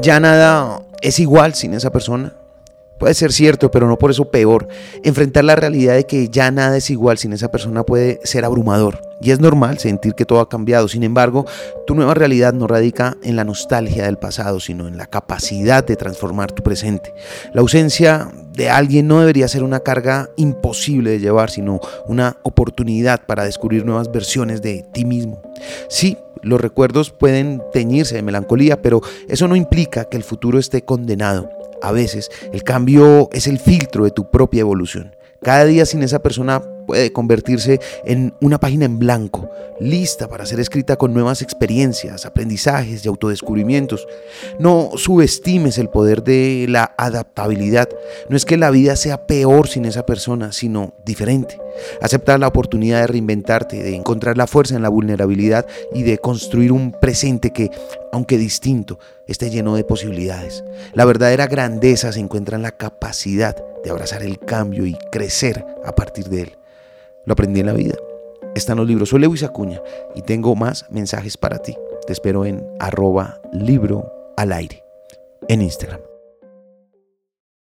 ya nada es igual sin esa persona. Puede ser cierto, pero no por eso peor. Enfrentar la realidad de que ya nada es igual sin esa persona puede ser abrumador. Y es normal sentir que todo ha cambiado. Sin embargo, tu nueva realidad no radica en la nostalgia del pasado, sino en la capacidad de transformar tu presente. La ausencia de alguien no debería ser una carga imposible de llevar, sino una oportunidad para descubrir nuevas versiones de ti mismo. Sí, los recuerdos pueden teñirse de melancolía, pero eso no implica que el futuro esté condenado. A veces el cambio es el filtro de tu propia evolución. Cada día sin esa persona puede convertirse en una página en blanco, lista para ser escrita con nuevas experiencias, aprendizajes y autodescubrimientos. No subestimes el poder de la adaptabilidad. No es que la vida sea peor sin esa persona, sino diferente. Aceptar la oportunidad de reinventarte, de encontrar la fuerza en la vulnerabilidad y de construir un presente que, aunque distinto, esté lleno de posibilidades. La verdadera grandeza se encuentra en la capacidad de abrazar el cambio y crecer a partir de él. Lo aprendí en la vida. Están los libros. Soy Lewis Acuña y tengo más mensajes para ti. Te espero en arroba libro al aire en Instagram.